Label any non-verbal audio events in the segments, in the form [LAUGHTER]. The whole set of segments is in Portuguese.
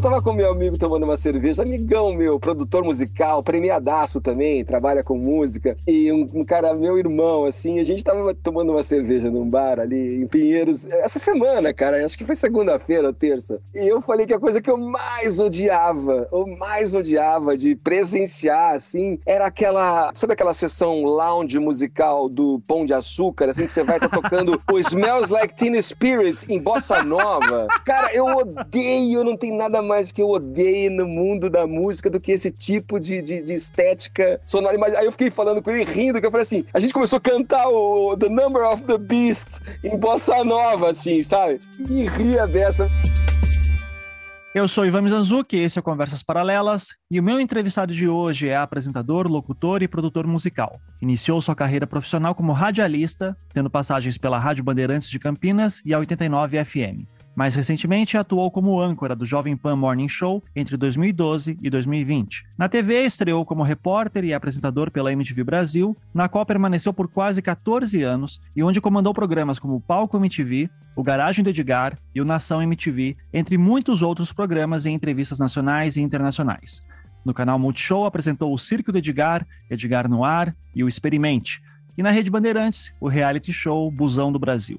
eu tava com meu amigo tomando uma cerveja, amigão meu, produtor musical, premiadaço também, trabalha com música, e um, um cara, meu irmão, assim, a gente tava tomando uma cerveja num bar ali em Pinheiros, essa semana, cara, acho que foi segunda-feira ou terça. E eu falei que a coisa que eu mais odiava, ou mais odiava de presenciar, assim, era aquela, sabe aquela sessão lounge musical do Pão de Açúcar, assim, que você vai tá tocando [LAUGHS] o Smells Like Teen Spirit em bossa nova? Cara, eu odeio, não tem nada mais que eu odeio no mundo da música do que esse tipo de, de, de estética sonora. Aí eu fiquei falando com ele, rindo, que eu falei assim, a gente começou a cantar o The Number of the Beast em bossa nova, assim, sabe? E ria dessa. Eu sou Ivan Mizanzuki, esse é Conversas Paralelas, e o meu entrevistado de hoje é apresentador, locutor e produtor musical. Iniciou sua carreira profissional como radialista, tendo passagens pela Rádio Bandeirantes de Campinas e a 89 FM. Mais recentemente, atuou como âncora do Jovem Pan Morning Show entre 2012 e 2020. Na TV, estreou como repórter e apresentador pela MTV Brasil, na qual permaneceu por quase 14 anos e onde comandou programas como o Palco MTV, o Garagem do Edgar e o Nação MTV, entre muitos outros programas e entrevistas nacionais e internacionais. No canal Multishow apresentou o Circo do Edgar, Edgar no Ar e o Experimente, e na Rede Bandeirantes, o reality show Busão do Brasil.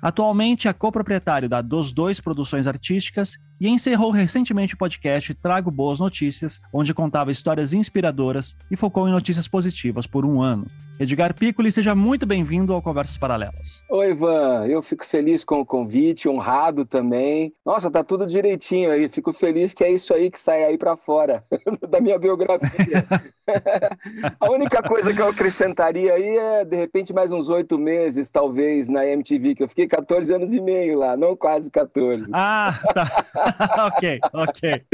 Atualmente é coproprietário da Dos Dois Produções Artísticas e encerrou recentemente o podcast Trago Boas Notícias, onde contava histórias inspiradoras e focou em notícias positivas por um ano. Edgar Piccoli, seja muito bem-vindo ao Conversas Paralelas. Oi, Ivan. Eu fico feliz com o convite, honrado também. Nossa, tá tudo direitinho aí. Fico feliz que é isso aí que sai aí para fora [LAUGHS] da minha biografia. [LAUGHS] A única coisa que eu acrescentaria aí é, de repente, mais uns oito meses, talvez, na MTV, que eu fiquei 14 anos e meio lá, não quase 14. Ah, tá. [LAUGHS] ok, ok.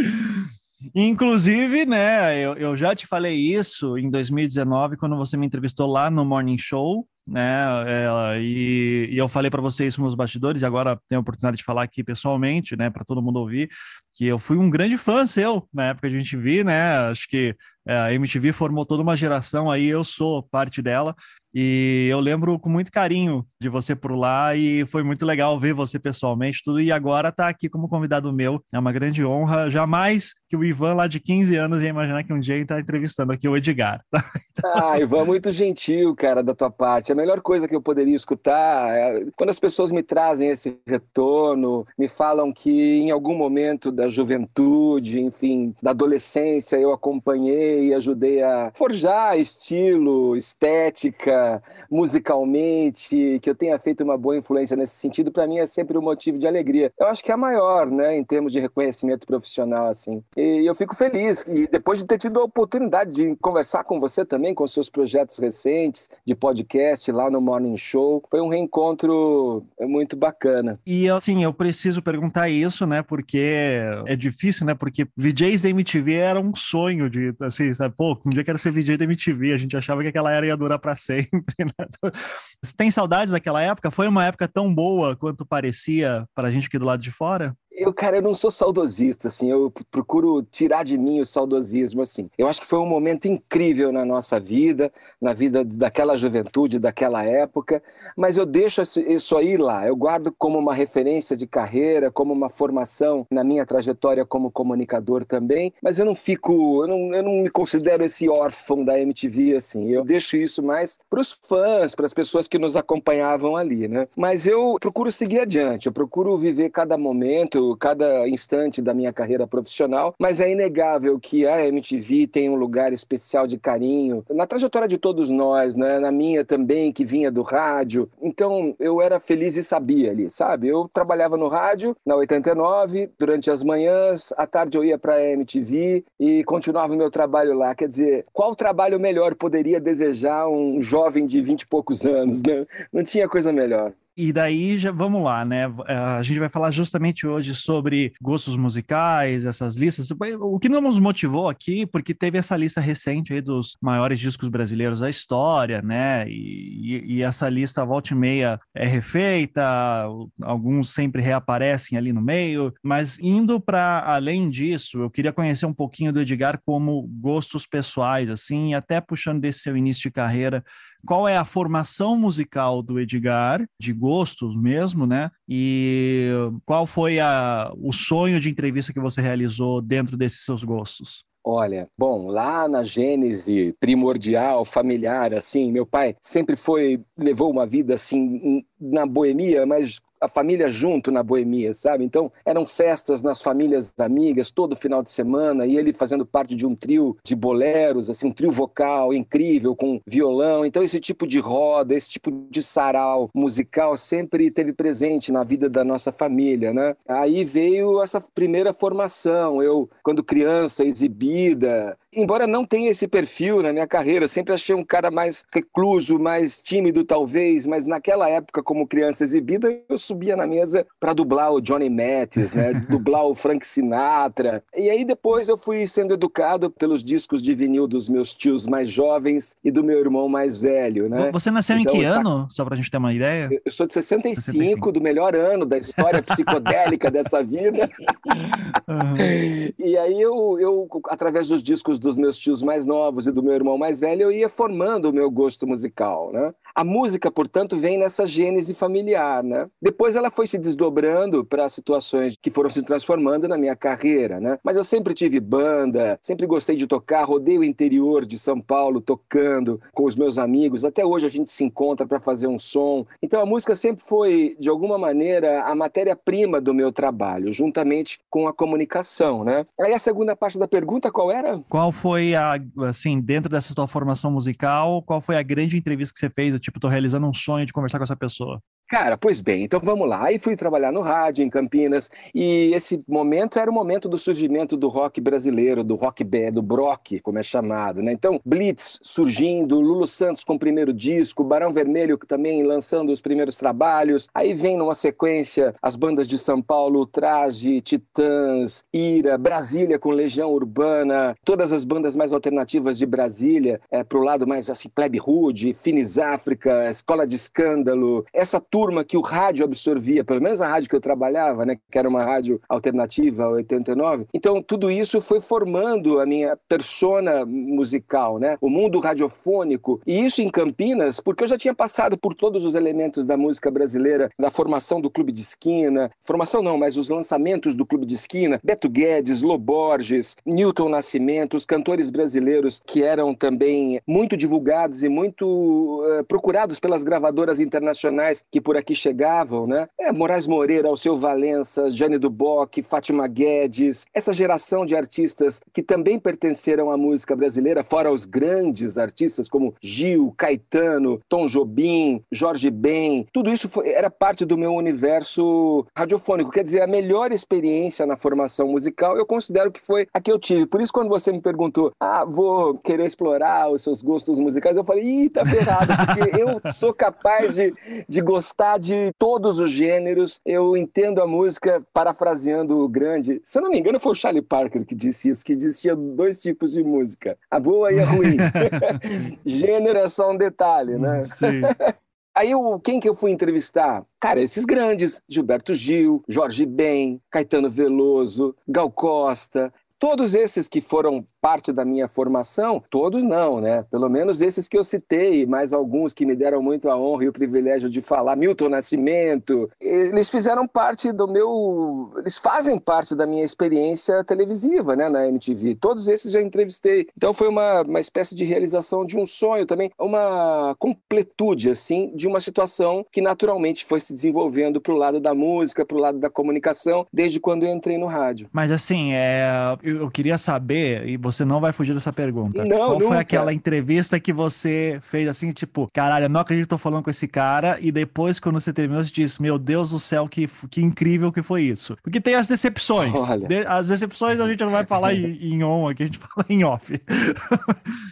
Inclusive, né, eu, eu já te falei isso em 2019, quando você me entrevistou lá no Morning Show, né? É, e, e, eu falei para você isso nos bastidores, e agora tenho a oportunidade de falar aqui pessoalmente, né, para todo mundo ouvir, que eu fui um grande fã seu na época a gente vi, né? Acho que é, a MTV formou toda uma geração aí, eu sou parte dela, e eu lembro com muito carinho de você por lá e foi muito legal ver você pessoalmente, tudo. E agora tá aqui como convidado meu, é uma grande honra. Jamais que o Ivan, lá de 15 anos, ia imaginar que um dia ele tá entrevistando aqui o Edgar. [LAUGHS] Ah, Ivan, muito gentil, cara, da tua parte. A melhor coisa que eu poderia escutar é quando as pessoas me trazem esse retorno, me falam que em algum momento da juventude, enfim, da adolescência, eu acompanhei e ajudei a forjar estilo, estética musicalmente, que eu tenha feito uma boa influência nesse sentido, para mim é sempre um motivo de alegria. Eu acho que é a maior, né, em termos de reconhecimento profissional, assim. E eu fico feliz, e depois de ter tido a oportunidade de conversar com você também, com seus projetos recentes de podcast lá no Morning Show, foi um reencontro muito bacana. E assim, eu preciso perguntar isso, né, porque é difícil, né, porque VJs da MTV era um sonho de, assim, sabe, pô, um dia quero ser VJ da MTV, a gente achava que aquela era ia durar para sempre, sempre. [LAUGHS] Né? Você tem saudades daquela época? Foi uma época tão boa quanto parecia para a gente aqui do lado de fora? Eu, cara, eu não sou saudosista, assim, eu procuro tirar de mim o saudosismo, assim. Eu acho que foi um momento incrível na nossa vida, na vida daquela juventude, daquela época, mas eu deixo isso aí lá, eu guardo como uma referência de carreira, como uma formação na minha trajetória como comunicador também, mas eu não fico, eu não, eu não me considero esse órfão da MTV, assim, eu deixo isso mais para os fãs, para as pessoas que nos acompanhavam ali, né? Mas eu procuro seguir adiante, eu procuro viver cada momento, cada instante da minha carreira profissional, mas é inegável que a MTV tem um lugar especial de carinho na trajetória de todos nós, né? na minha também, que vinha do rádio. Então eu era feliz e sabia ali, sabe? Eu trabalhava no rádio, na 89, durante as manhãs, à tarde eu ia para a MTV e continuava o meu trabalho lá. Quer dizer, qual trabalho melhor poderia desejar um jovem de 20 e poucos anos, né? Não tinha coisa melhor. E daí já vamos lá, né? Eh, a gente vai falar justamente hoje sobre gostos musicais, essas listas. O que não nos motivou aqui, porque teve essa lista recente aí dos maiores discos brasileiros da história, né? E, e essa lista volta e meia é refeita, alguns sempre reaparecem ali no meio. Mas indo para além disso, eu queria conhecer um pouquinho do Edgar como gostos pessoais, assim, até puxando desse seu início de carreira qual é a formação musical do Edgar, de gostos mesmo, né? E qual foi a, o sonho de entrevista que você realizou dentro desses seus gostos? Olha, bom, lá na gênese primordial, familiar, assim, meu pai sempre foi, levou uma vida assim na boemia, mas a família junto na boemia, sabe? Então, eram festas nas famílias amigas todo final de semana e ele fazendo parte de um trio de boleros, assim, um trio vocal incrível com violão. Então, esse tipo de roda, esse tipo de sarau musical sempre teve presente na vida da nossa família, né? Aí veio essa primeira formação. Eu, quando criança, exibida, embora não tenha esse perfil na minha carreira, sempre achei um cara mais recluso, mais tímido talvez, mas naquela época como criança exibida, eu subia na mesa para dublar o Johnny Mathis, né? [LAUGHS] dublar o Frank Sinatra. E aí depois eu fui sendo educado pelos discos de vinil dos meus tios mais jovens e do meu irmão mais velho, né? Você nasceu então, em que ano? Só para a gente ter uma ideia. Eu sou de 65, 65, do melhor ano da história [LAUGHS] psicodélica dessa vida. Uhum. E aí eu, eu, através dos discos dos meus tios mais novos e do meu irmão mais velho, eu ia formando o meu gosto musical, né? A música, portanto, vem nessa gênese familiar, né? Depois ela foi se desdobrando para situações que foram se transformando na minha carreira, né? Mas eu sempre tive banda, sempre gostei de tocar, rodei o interior de São Paulo tocando com os meus amigos. Até hoje a gente se encontra para fazer um som. Então a música sempre foi, de alguma maneira, a matéria-prima do meu trabalho, juntamente com a comunicação, né? Aí a segunda parte da pergunta, qual era? Qual foi a, assim, dentro dessa tua formação musical, qual foi a grande entrevista que você fez tipo, tô realizando um sonho de conversar com essa pessoa? Cara, pois bem, então vamos lá. Aí fui trabalhar no rádio em Campinas e esse momento era o momento do surgimento do rock brasileiro, do rock B, do Brock, como é chamado, né? Então, Blitz surgindo, Lulu Santos com o primeiro disco, Barão Vermelho também lançando os primeiros trabalhos. Aí vem numa sequência as bandas de São Paulo, Traje, Titãs, Ira, Brasília com Legião Urbana, todas as bandas mais alternativas de Brasília, é, pro lado mais assim, Plebe Rude, Finis África, Escola de Escândalo, essa turma que o rádio absorvia, pelo menos a rádio que eu trabalhava, né, que era uma rádio alternativa, 89. Então, tudo isso foi formando a minha persona musical, né? O mundo radiofônico. E isso em Campinas, porque eu já tinha passado por todos os elementos da música brasileira, da formação do Clube de Esquina, formação não, mas os lançamentos do Clube de Esquina, Beto Guedes, Loborges, Newton Nascimento, os cantores brasileiros que eram também muito divulgados e muito uh, procurados pelas gravadoras internacionais que por aqui chegavam, né? É, Moraes Moreira, Alceu Valença, Jane Duboc, Fátima Guedes, essa geração de artistas que também pertenceram à música brasileira, fora os grandes artistas como Gil, Caetano, Tom Jobim, Jorge Ben, tudo isso foi, era parte do meu universo radiofônico. Quer dizer, a melhor experiência na formação musical eu considero que foi a que eu tive. Por isso, quando você me perguntou, ah, vou querer explorar os seus gostos musicais, eu falei, ih, tá ferrado, porque eu sou capaz de, de gostar gostar de todos os gêneros. Eu entendo a música, parafraseando o grande. Se eu não me engano, foi o Charlie Parker que disse isso, que existia dois tipos de música: a boa e a ruim. [LAUGHS] Gênero é só um detalhe, né? Sim. [LAUGHS] Aí eu, quem que eu fui entrevistar? Cara, esses grandes, Gilberto Gil, Jorge Ben, Caetano Veloso, Gal Costa, todos esses que foram parte da minha formação, todos não, né? Pelo menos esses que eu citei, mais alguns que me deram muito a honra e o privilégio de falar, Milton Nascimento, eles fizeram parte do meu, eles fazem parte da minha experiência televisiva, né, na MTV. Todos esses já entrevistei. Então foi uma, uma espécie de realização de um sonho também, uma completude assim de uma situação que naturalmente foi se desenvolvendo para o lado da música, para o lado da comunicação, desde quando eu entrei no rádio. Mas assim, é, eu queria saber e você você não vai fugir dessa pergunta. Não, Qual nunca. foi aquela entrevista que você fez assim, tipo, caralho, eu não acredito que tô falando com esse cara, e depois, quando você terminou, você disse, meu Deus do céu, que, que incrível que foi isso. Porque tem as decepções. De, as decepções a gente não vai falar em, em on aqui, a gente [LAUGHS] fala em off.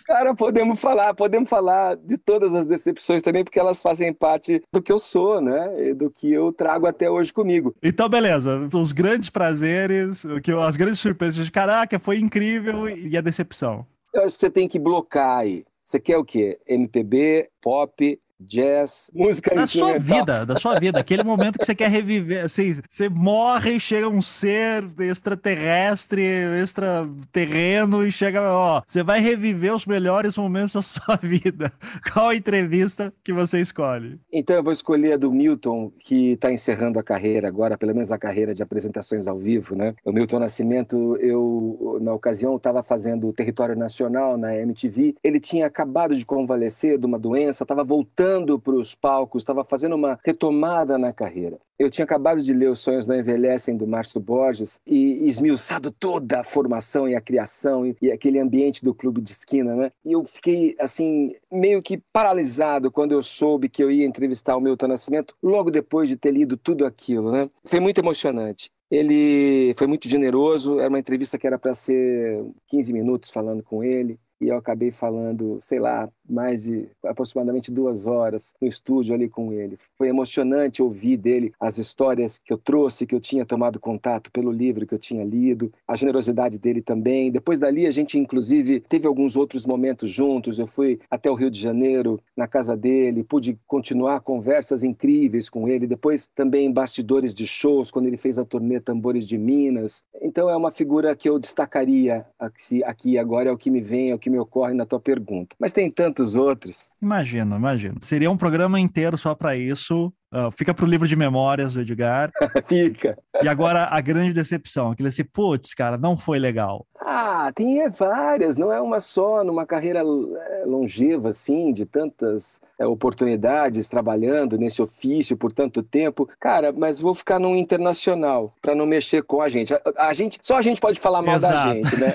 Cara, podemos falar, podemos falar de todas as decepções também, porque elas fazem parte do que eu sou, né? E do que eu trago até hoje comigo. Então, beleza. Os grandes prazeres, as grandes surpresas de caraca, foi incrível e a decepção? Eu acho que você tem que blocar aí. Você quer o quê? MPB, pop, jazz, música Da sua vida, da sua vida. Aquele momento que você quer reviver, assim, você morre e chega um ser extraterrestre, extraterreno e chega, ó, você vai reviver os melhores momentos da sua [LAUGHS] vida. Qual a entrevista que você escolhe? Então eu vou escolher a do Milton, que está encerrando a carreira agora, pelo menos a carreira de apresentações ao vivo, né? O Milton Nascimento, eu, na ocasião, estava fazendo o Território Nacional na MTV. Ele tinha acabado de convalescer de uma doença, estava voltando para os palcos, estava fazendo uma retomada na carreira. Eu tinha acabado de ler Os Sonhos Não Envelhecem, do Márcio Borges, e esmiuçado toda a formação e a criação e, e aquele ambiente do clube de esquina, né? E eu fiquei, assim, meio que paralisado quando eu soube que eu ia entrevistar o Milton Nascimento, logo depois de ter lido tudo aquilo, né? Foi muito emocionante. Ele foi muito generoso, era uma entrevista que era para ser 15 minutos falando com ele e eu acabei falando, sei lá, mais de aproximadamente duas horas no estúdio ali com ele. Foi emocionante ouvir dele as histórias que eu trouxe, que eu tinha tomado contato pelo livro que eu tinha lido, a generosidade dele também. Depois dali, a gente, inclusive, teve alguns outros momentos juntos. Eu fui até o Rio de Janeiro, na casa dele, pude continuar conversas incríveis com ele. Depois, também bastidores de shows, quando ele fez a turnê Tambores de Minas. Então, é uma figura que eu destacaria aqui agora, é o que me vem, é o que me ocorre na tua pergunta. Mas tem tantos outros. Imagino, imagino. Seria um programa inteiro só para isso. Uh, fica pro livro de memórias do Edgar. [LAUGHS] fica. E agora a grande decepção, aquele assim, putz, cara, não foi legal. Ah, tem várias, não é uma só, numa carreira é, longeva, assim, de tantas é, oportunidades, trabalhando nesse ofício por tanto tempo. Cara, mas vou ficar num internacional, para não mexer com a gente. A, a, gente. Só a gente pode falar mal Exato. da gente, né?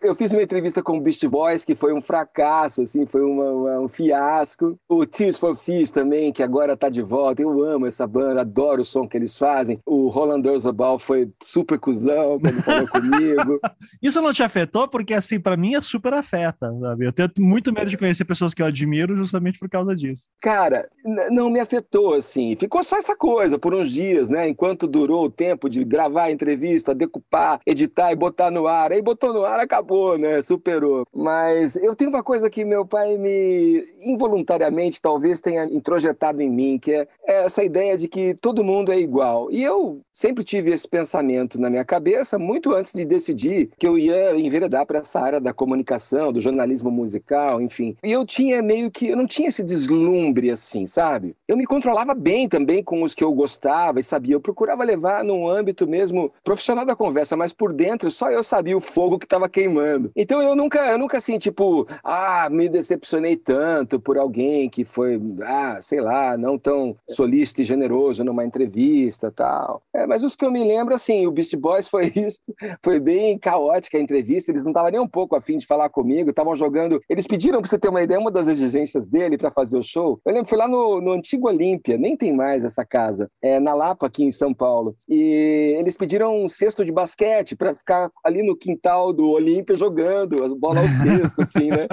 [LAUGHS] Eu fiz uma entrevista com o Beast Boys, que foi um fracasso, assim, foi uma, uma, um fiasco. O Tears for Fears também, que agora tá de volta. Eu amo essa banda, adoro o som que eles fazem. O Roland Dorzabal foi super cuzão quando falou comigo. [LAUGHS] Isso não te afetou? Porque, assim, para mim é super afeta, sabe? Eu tenho muito medo de conhecer pessoas que eu admiro justamente por causa disso. Cara, não me afetou, assim. Ficou só essa coisa por uns dias, né? Enquanto durou o tempo de gravar a entrevista, decupar, editar e botar no ar. Aí botou no ar, acabou, né? Superou. Mas eu tenho uma coisa que meu pai me, involuntariamente, talvez tenha introjetado em mim, que é essa ideia de que todo mundo é igual. E eu sempre tive esse pensamento na minha cabeça muito antes de decidir que eu ia enveredar para essa área da comunicação, do jornalismo musical, enfim. E eu tinha meio que, eu não tinha esse deslumbre assim, sabe? Eu me controlava bem também com os que eu gostava e sabia. Eu procurava levar num âmbito mesmo profissional da conversa, mas por dentro só eu sabia o fogo que estava queimando. Então eu nunca, eu nunca assim, tipo, ah, me decepcionei tanto por alguém que foi, ah, sei lá, não tão solícito e generoso numa entrevista tal. É, mas os que eu me lembro, assim, o Beast Boys foi [LAUGHS] isso, foi bem caótica a entrevista, eles não estavam nem um pouco afim de falar comigo, estavam jogando, eles pediram, para você ter uma ideia, uma das exigências dele para fazer o show, eu lembro, foi lá no, no antigo Olímpia, nem tem mais essa casa, é, na Lapa, aqui em São Paulo, e eles pediram um cesto de basquete para ficar ali no quintal do Olímpia jogando, a bola ao cesto, assim, né?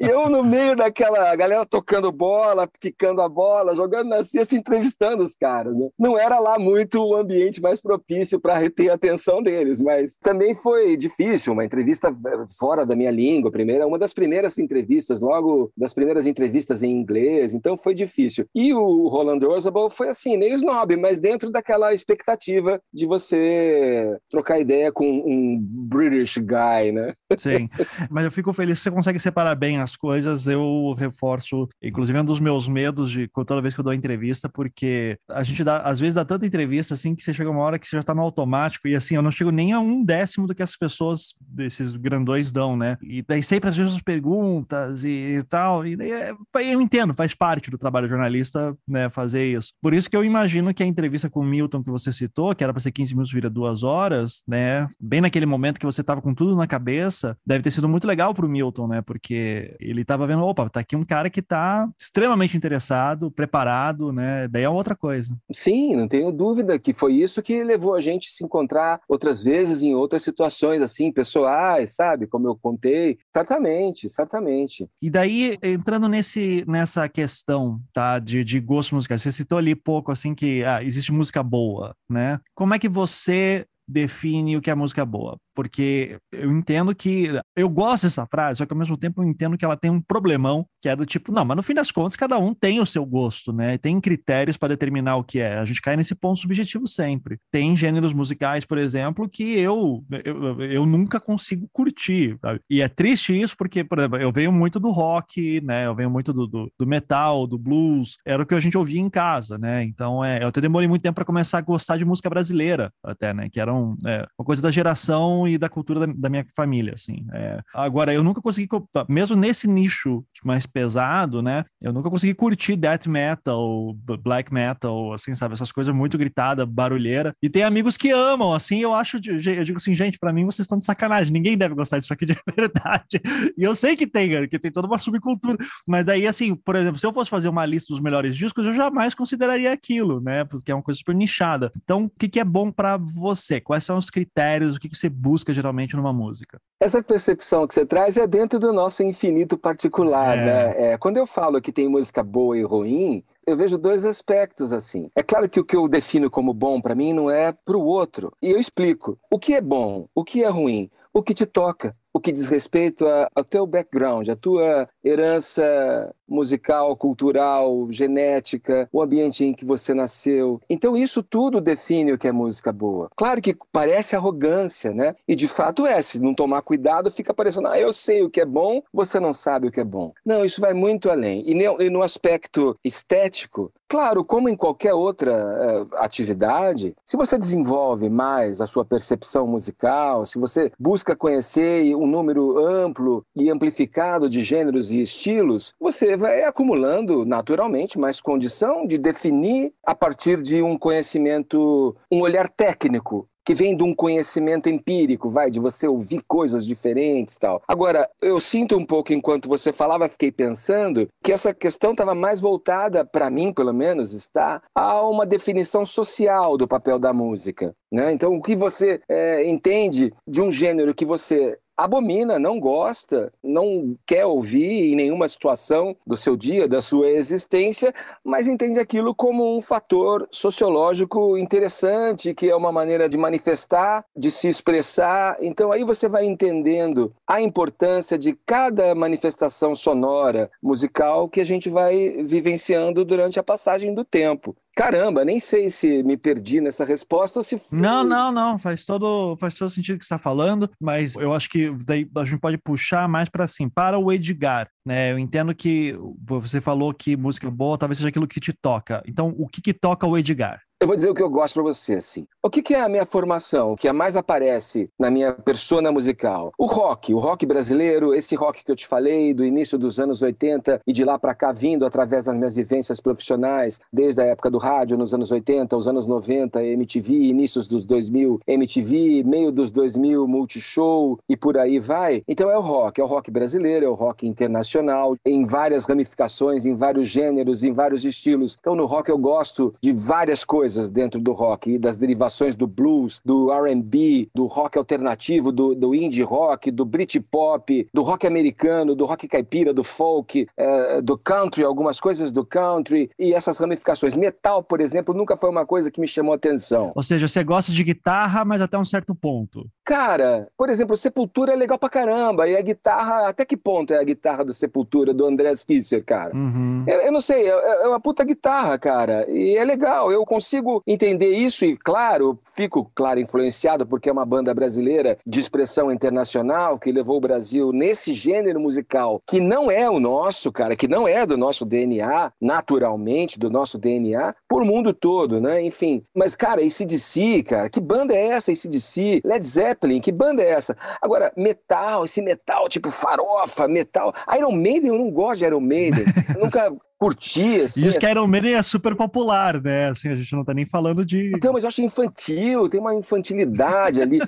E eu no meio daquela galera tocando bola, quicando a bola, jogando na cesta, entrevistando os caras, né? Não era lá muito o ambiente mais propício para reter a atenção deles, mas também foi difícil, uma entrevista fora da minha língua, primeira, uma das primeiras entrevistas, logo das primeiras entrevistas em inglês, então foi difícil. E o Roland Orzabal foi assim, meio snob, mas dentro daquela expectativa de você trocar ideia com um British guy, né? Sim, mas eu fico feliz que você consegue separar bem as coisas, eu reforço, inclusive um dos meus medos de toda vez que eu dou entrevista, porque a gente dá, às vezes dá tanta entrevista assim que você chega uma hora que você já tá no automático e assim, eu não chego nem a um décimo do que as pessoas desses grandões dão, né? E daí sempre as mesmas perguntas e, tal, e é, eu entendo, faz parte do trabalho jornalista, né, fazer isso. Por isso que eu imagino que a entrevista com o Milton que você citou, que era para ser 15 minutos, vira duas horas, né? Bem naquele momento que você tava com tudo na cabeça, deve ter sido muito legal pro Milton, né? Porque ele tava vendo, opa, tá aqui um cara que tá extremamente interessado, preparado, né? Daí é outra coisa. Sim, não tenho dúvida que foi isso que levou a gente a se encontrar outras vezes em outras situações, assim, pessoais, sabe? Como eu contei. Certamente, certamente. E daí, entrando nesse, nessa questão, tá? De, de gosto musical, você citou ali pouco, assim, que ah, existe música boa, né? Como é que você define o que é música boa? Porque eu entendo que eu gosto dessa frase, só que ao mesmo tempo eu entendo que ela tem um problemão, que é do tipo, não, mas no fim das contas cada um tem o seu gosto, né? Tem critérios para determinar o que é. A gente cai nesse ponto subjetivo sempre. Tem gêneros musicais, por exemplo, que eu eu, eu nunca consigo curtir. Sabe? E é triste isso porque, por exemplo, eu venho muito do rock, né? Eu venho muito do, do, do metal, do blues. Era o que a gente ouvia em casa, né? Então, é, eu até demorei muito tempo para começar a gostar de música brasileira, até, né? Que era um, é, uma coisa da geração e da cultura da, da minha família, assim. É. Agora, eu nunca consegui, mesmo nesse nicho mais pesado, né? Eu nunca consegui curtir death metal, black metal, assim, sabe? Essas coisas muito gritadas, barulheira. E tem amigos que amam, assim, eu acho, eu digo assim, gente, para mim vocês estão de sacanagem, ninguém deve gostar disso aqui de [LAUGHS] verdade. E eu sei que tem, que tem toda uma subcultura, mas daí, assim, por exemplo, se eu fosse fazer uma lista dos melhores discos, eu jamais consideraria aquilo, né? Porque é uma coisa super nichada. Então, o que, que é bom para você? Quais são os critérios? O que, que você busca geralmente numa música? Essa percepção que você traz é dentro do nosso infinito particular, é. né? É, quando eu falo que tem música boa e ruim, eu vejo dois aspectos assim. É claro que o que eu defino como bom para mim não é para o outro. E eu explico. O que é bom? O que é ruim? O que te toca? o que diz respeito ao teu background, a tua herança musical, cultural, genética, o ambiente em que você nasceu. Então isso tudo define o que é música boa. Claro que parece arrogância, né? E de fato é, se não tomar cuidado, fica parecendo, ah, eu sei o que é bom, você não sabe o que é bom. Não, isso vai muito além. E no aspecto estético, Claro, como em qualquer outra uh, atividade, se você desenvolve mais a sua percepção musical, se você busca conhecer um número amplo e amplificado de gêneros e estilos, você vai acumulando naturalmente mais condição de definir a partir de um conhecimento, um olhar técnico que vem de um conhecimento empírico, vai, de você ouvir coisas diferentes tal. Agora, eu sinto um pouco, enquanto você falava, fiquei pensando, que essa questão estava mais voltada, para mim pelo menos, está a uma definição social do papel da música. Né? Então, o que você é, entende de um gênero que você abomina, não gosta, não quer ouvir em nenhuma situação do seu dia, da sua existência, mas entende aquilo como um fator sociológico interessante, que é uma maneira de manifestar, de se expressar. Então aí você vai entendendo a importância de cada manifestação sonora, musical que a gente vai vivenciando durante a passagem do tempo. Caramba, nem sei se me perdi nessa resposta ou se foi... Não, não, não, faz todo, faz todo sentido o que você está falando, mas eu acho que daí a gente pode puxar mais para assim, para o Edgar, né? Eu entendo que você falou que música boa talvez seja aquilo que te toca. Então, o que que toca o Edgar? Eu vou dizer o que eu gosto para você, assim. O que, que, é a minha formação, que a mais aparece na minha persona musical? O rock, o rock brasileiro, esse rock que eu te falei, do início dos anos 80 e de lá para cá, vindo através das minhas vivências profissionais, desde a época do rádio, nos anos 80, os anos 90, MTV, inícios dos 2000, MTV, meio dos 2000, Multishow e por aí vai. Então é o rock, é o rock brasileiro, é o rock internacional, em várias ramificações, em vários gêneros, em vários estilos. Então no rock eu gosto de várias coisas dentro do rock, e das derivações do blues, do R&B, do rock alternativo, do, do indie rock, do Britpop, do rock americano, do rock caipira, do folk, é, do country, algumas coisas do country e essas ramificações. Metal, por exemplo, nunca foi uma coisa que me chamou atenção. Ou seja, você gosta de guitarra, mas até um certo ponto. Cara, por exemplo, Sepultura é legal pra caramba. E a guitarra, até que ponto é a guitarra do Sepultura, do Andrés Kisser, cara? Uhum. Eu, eu, não sei, é, é uma puta guitarra, cara. E é legal, eu consigo entender isso e, claro, fico, claro, influenciado porque é uma banda brasileira de expressão internacional que levou o Brasil nesse gênero musical que não é o nosso, cara, que não é do nosso DNA, naturalmente, do nosso DNA, por mundo todo, né? Enfim. Mas, cara, ACDC, cara, que banda é essa, ACDC? Led Zeppelin, que banda é essa? Agora, metal, esse metal tipo farofa, metal. Iron Maiden, eu não gosto de Iron Maiden. nunca curtir, assim. E os que Iron Maiden é super popular, né? Assim, a gente não tá nem falando de. Então, mas eu acho infantil, tem uma infantilidade ali.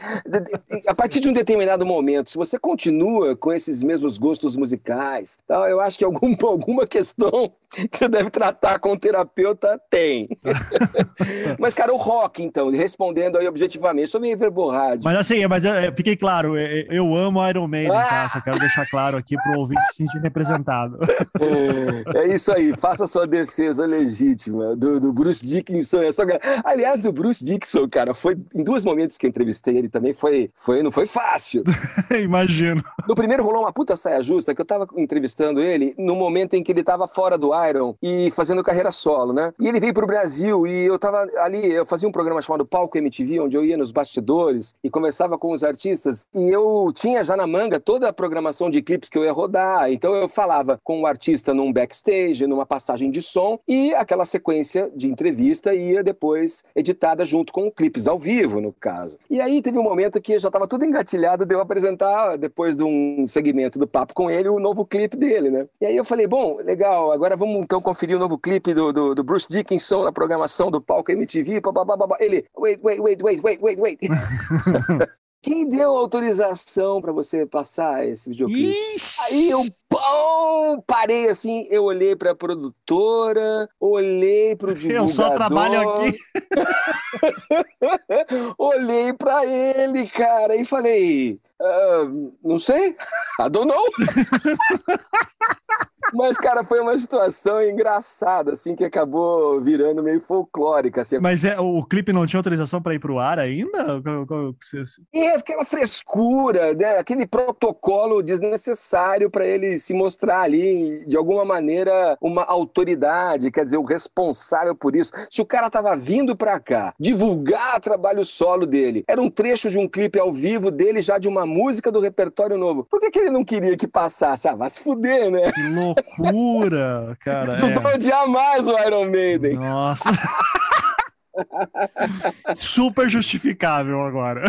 a partir de um determinado momento, se você continua com esses mesmos gostos musicais, tal, eu acho que algum, [LAUGHS] alguma questão que você deve tratar com o terapeuta tem. [LAUGHS] mas, cara, o rock, então, respondendo aí objetivamente, sou meio verborrágico. Mas assim, mas fiquei claro, eu, amo Iron Maiden, ah! tá? Só quero deixar claro aqui pro ouvinte se sentir representado. [LAUGHS] é isso aí aí, faça sua defesa legítima do, do Bruce Dickinson. É só... Aliás, o Bruce Dickinson, cara, foi em dois momentos que eu entrevistei ele também, foi, foi não foi fácil. [LAUGHS] Imagino. No primeiro rolou uma puta saia justa, que eu tava entrevistando ele no momento em que ele tava fora do Iron e fazendo carreira solo, né? E ele veio pro Brasil e eu tava ali, eu fazia um programa chamado Palco MTV, onde eu ia nos bastidores e conversava com os artistas. E eu tinha já na manga toda a programação de clipes que eu ia rodar. Então eu falava com o artista num backstage, numa passagem de som, e aquela sequência de entrevista ia depois editada junto com clipes ao vivo, no caso. E aí teve um momento que já estava tudo engatilhado de eu apresentar, depois de um segmento do papo com ele, o novo clipe dele, né? E aí eu falei, bom, legal, agora vamos então conferir o novo clipe do, do, do Bruce Dickinson na programação do palco MTV, babá. Ele, wait, wait, wait, wait, wait, wait, wait. [LAUGHS] [LAUGHS] Quem deu autorização para você passar esse videoclipe? Ixi. Aí eu pão, parei assim, eu olhei para a produtora, olhei para o divulgador. [LAUGHS] Eu só trabalho aqui. [LAUGHS] olhei para ele, cara, e falei, uh, não sei, [LAUGHS] I don't know. Mas, cara, foi uma situação engraçada, assim, que acabou virando meio folclórica. Assim. Mas é, o clipe não tinha autorização para ir para o ar ainda? É, aquela frescura, né? aquele protocolo desnecessário para ele se mostrar ali, de alguma maneira, uma autoridade, quer dizer, o responsável por isso. Se o cara tava vindo para cá divulgar trabalho solo dele, era um trecho de um clipe ao vivo dele, já de uma música do repertório novo, por que, que ele não queria que passasse? Ah, vai se fuder, né? Que louco loucura, cara. Ajudou é. mais o Iron Maiden. Nossa. [LAUGHS] Super justificável agora.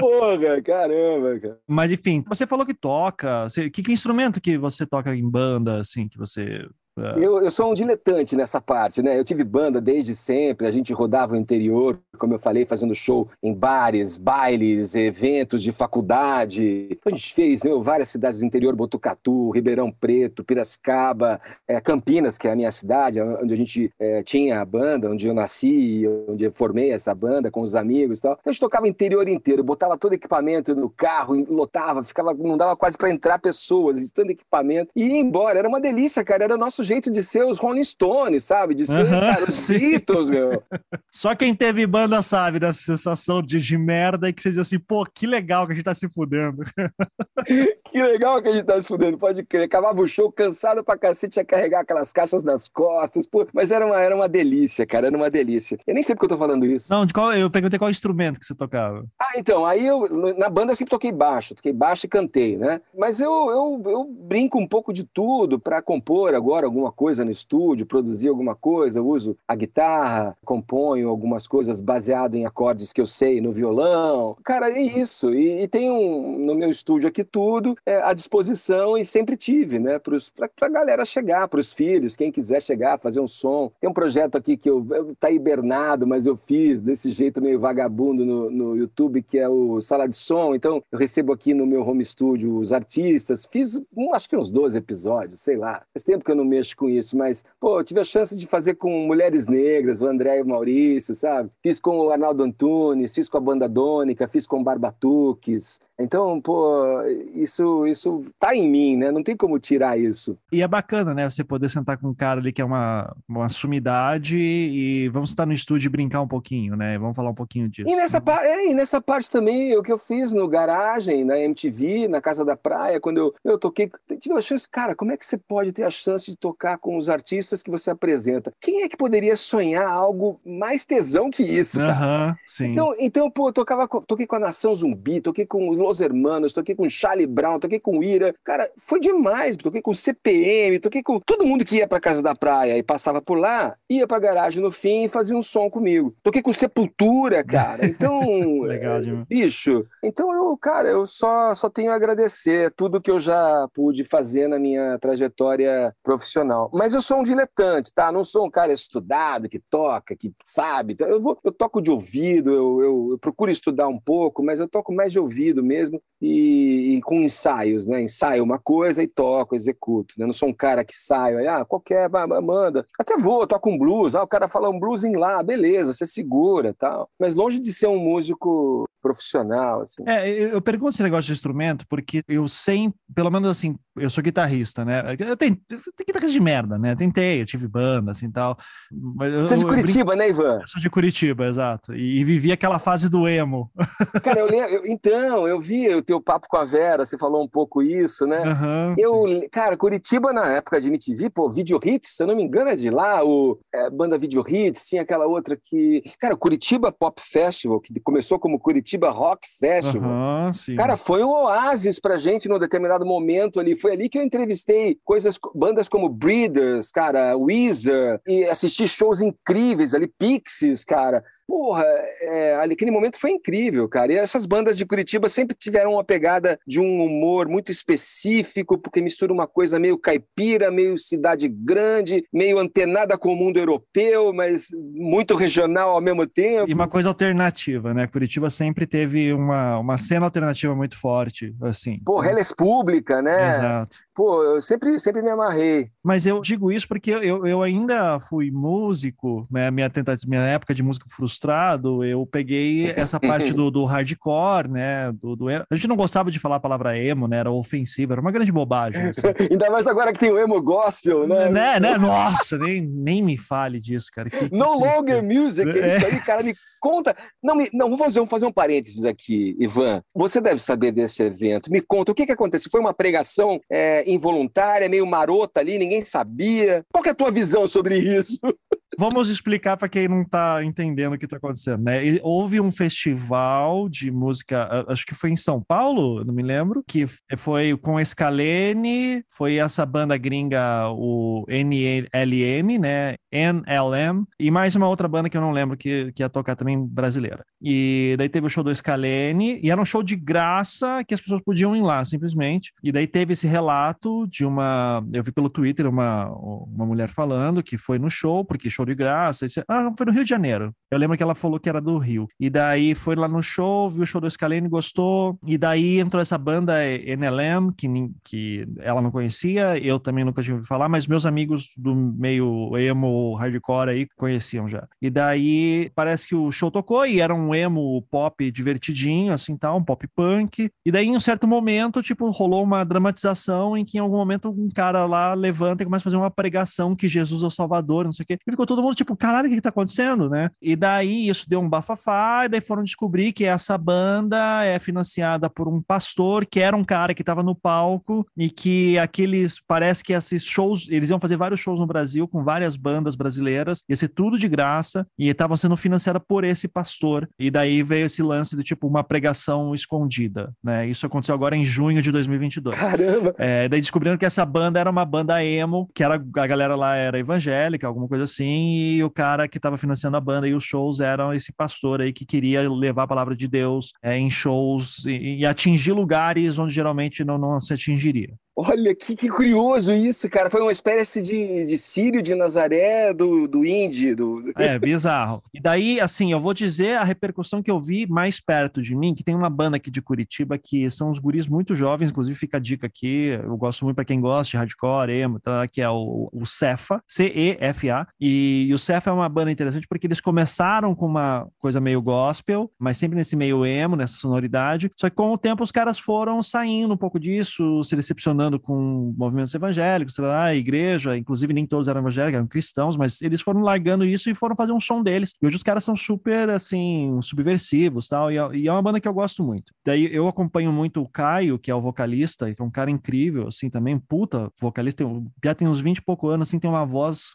Porra, caramba, cara. Mas enfim, você falou que toca. Você, que, que instrumento que você toca em banda, assim, que você é. Eu, eu sou um diletante nessa parte, né? Eu tive banda desde sempre, a gente rodava o interior, como eu falei, fazendo show em bares, bailes, eventos de faculdade. Então a gente fez várias cidades do interior, Botucatu, Ribeirão Preto, Piracicaba, é, Campinas, que é a minha cidade, onde a gente é, tinha a banda, onde eu nasci, onde eu formei essa banda com os amigos e tal. A gente tocava o interior inteiro, botava todo equipamento no carro, lotava, ficava, não dava quase para entrar pessoas, tanto equipamento. E ia embora, era uma delícia, cara, era o nosso jeito de ser os Rolling Stones, sabe? De ser, cara, os Beatles, meu. [LAUGHS] Só quem teve banda sabe dessa sensação de, de merda e que você diz assim, pô, que legal que a gente tá se fudendo. [LAUGHS] que legal que a gente tá se fudendo, pode crer. Acabava o show cansado pra cacete, ia carregar aquelas caixas nas costas, pô. Mas era uma, era uma delícia, cara, era uma delícia. Eu nem sei porque eu tô falando isso. Não, de qual, eu perguntei qual instrumento que você tocava. Ah, então, aí eu, na banda eu sempre toquei baixo, toquei baixo e cantei, né? Mas eu, eu, eu brinco um pouco de tudo para compor agora alguma coisa no estúdio, produzir alguma coisa, eu uso a guitarra, componho algumas coisas baseado em acordes que eu sei no violão. Cara, é isso. E, e tem um, no meu estúdio aqui tudo é, à disposição e sempre tive, né? Para a galera chegar, para os filhos, quem quiser chegar, fazer um som. Tem um projeto aqui que eu, tá hibernado, mas eu fiz desse jeito meio vagabundo no, no YouTube, que é o Sala de Som. Então, eu recebo aqui no meu home studio os artistas. Fiz, acho que uns 12 episódios, sei lá. Faz tempo que eu não mexo com isso, mas, pô, eu tive a chance de fazer com mulheres negras, o André e o Maurício, sabe? Fiz com o Arnaldo Antunes, fiz com a Banda Dônica, fiz com o Barbatuques, então, pô, isso, isso tá em mim, né? Não tem como tirar isso. E é bacana, né? Você poder sentar com um cara ali que é uma, uma sumidade e vamos estar no estúdio e brincar um pouquinho, né? Vamos falar um pouquinho disso. E nessa, par é, e nessa parte também, o que eu fiz no garagem, na MTV, na Casa da Praia, quando eu, eu toquei, tive a chance, cara, como é que você pode ter a chance de tocar com os artistas que você apresenta? Quem é que poderia sonhar algo mais tesão que isso, cara? Uhum, sim. Então, então, pô, eu tocava, toquei com a Nação Zumbi, toquei com os Los Hermanos, toquei com Charlie Brown, toquei com Ira. Cara, foi demais. Toquei com CPM, toquei com todo mundo que ia pra casa da praia e passava por lá, ia pra garagem no fim e fazia um som comigo. Toquei com Sepultura, cara. Então, [LAUGHS] Legal, é, bicho. Então eu, cara, eu só, só tenho a agradecer tudo que eu já pude fazer na minha trajetória profissional. Mas eu sou um diletante, tá? Não sou um cara estudado, que toca, que sabe. Eu, vou, eu toco de ouvido, eu, eu, eu procuro estudar um pouco, mas eu toco mais de ouvido mesmo e, e, com ensaios, né? Ensaio uma coisa e toco, executo. Né? Não sou um cara que saio, aí, ah, qualquer, manda. Até vou, toco um blues, ah, o cara fala um blues em lá, beleza, você segura tal. Mas longe de ser um músico profissional. Assim. É, eu pergunto esse negócio de instrumento porque eu sei, pelo menos assim, eu sou guitarrista, né? Eu tenho, eu tenho guitarrista de merda, né? Tentei, eu tive banda, assim tal. Mas Você é de Curitiba, né, Ivan? Eu sou de Curitiba, exato. E, e vivi aquela fase do emo. [LAUGHS] Cara, eu lembro. então, eu vi o teu papo com a Vera, você falou um pouco isso, né? Uhum, eu, sim. cara, Curitiba na época de MTV, pô, Video Hits, se eu não me engano, é de lá, o é, banda Video Hits, tinha aquela outra que. Cara, Curitiba Pop Festival, que começou como Curitiba Rock Festival. Uhum, cara, foi um oásis pra gente num determinado momento ali. Foi ali que eu entrevistei coisas, bandas como Breeders, cara, Weezer, e assisti shows incríveis ali, Pixies, cara porra, é, aquele momento foi incrível, cara. E essas bandas de Curitiba sempre tiveram uma pegada de um humor muito específico, porque mistura uma coisa meio caipira, meio cidade grande, meio antenada com o mundo europeu, mas muito regional ao mesmo tempo. E uma coisa alternativa, né? Curitiba sempre teve uma, uma cena alternativa muito forte, assim. Pô, Hellas Pública, né? Exato. Pô, eu sempre, sempre me amarrei. Mas eu digo isso porque eu, eu ainda fui músico, né? Minha, tentativa, minha época de músico frustrado, eu peguei essa parte [LAUGHS] do, do hardcore, né? Do, do, a gente não gostava de falar a palavra emo, né? Era ofensiva, era uma grande bobagem. Assim. [LAUGHS] ainda mais agora que tem o emo gospel, né? Né, né? Nossa, nem, nem me fale disso, cara. Que, que no longer music, é. isso aí, cara, me conta. Não, me, não vou fazer, vamos fazer um parênteses aqui, Ivan. Você deve saber desse evento. Me conta, o que, que aconteceu? Foi uma pregação é, involuntária, meio marota ali, ninguém sabia? Qual é a tua visão sobre isso? [LAUGHS] Vamos explicar para quem não está entendendo o que está acontecendo, né? houve um festival de música, acho que foi em São Paulo, não me lembro, que foi com Scalene, foi essa banda gringa, o NLM, né? NLM, e mais uma outra banda que eu não lembro que, que ia tocar também brasileira. E daí teve o show do Scalene, e era um show de graça que as pessoas podiam ir lá, simplesmente. E daí teve esse relato de uma, eu vi pelo Twitter uma, uma mulher falando que foi no show, porque show de graça. Esse, ah, foi no Rio de Janeiro. Eu lembro que ela falou que era do Rio. E daí foi lá no show, viu o show do Scalene, gostou. E daí entrou essa banda NLM, que, que ela não conhecia, eu também nunca tinha ouvido falar, mas meus amigos do meio emo hardcore aí conheciam já. E daí parece que o show tocou e era um emo pop divertidinho, assim tal, um pop punk. E daí em um certo momento, tipo, rolou uma dramatização em que em algum momento um cara lá levanta e começa a fazer uma pregação que Jesus é o Salvador, não sei o quê. E ficou todo mundo tipo, caralho, o que, que tá acontecendo, né? E daí isso deu um bafafá, e daí foram descobrir que essa banda é financiada por um pastor que era um cara que tava no palco e que aqueles, parece que esses shows, eles iam fazer vários shows no Brasil com várias bandas brasileiras, ia ser tudo de graça e estavam sendo financiadas por esse pastor. E daí veio esse lance de tipo uma pregação escondida, né? Isso aconteceu agora em junho de 2022. Caramba! É, daí descobriram que essa banda era uma banda emo, que era a galera lá era evangélica, alguma coisa assim, e o cara que estava financiando a banda e os shows eram esse pastor aí que queria levar a palavra de Deus é, em shows e, e, atingir lugares onde geralmente não, não se atingiria. Olha, que, que, curioso isso, cara. Foi uma espécie de, de Sírio de Nazaré do, do Indy. Do... É, bizarro. E daí, assim, eu vou dizer a repercussão que eu vi mais perto de mim, que tem uma banda aqui de Curitiba que são os guris muito jovens, inclusive fica a dica aqui, eu gosto muito para quem gosta de hardcore, emo, tá, que é o, o Cefa, C-E-F-A. E, e o Cefa é uma banda interessante porque eles começaram com uma coisa meio gospel, mas sempre nesse meio emo, nessa sonoridade. Só que com o tempo os caras foram saindo um pouco disso, se decepcionando relacionando com movimentos evangélicos, sei lá, igreja, inclusive nem todos eram evangélicos, eram cristãos, mas eles foram largando isso e foram fazer um som deles. E hoje os caras são super, assim, subversivos tal, e, e é uma banda que eu gosto muito. Daí eu acompanho muito o Caio, que é o vocalista, que é um cara incrível, assim, também, puta vocalista, já tem uns 20 e pouco anos, assim, tem uma voz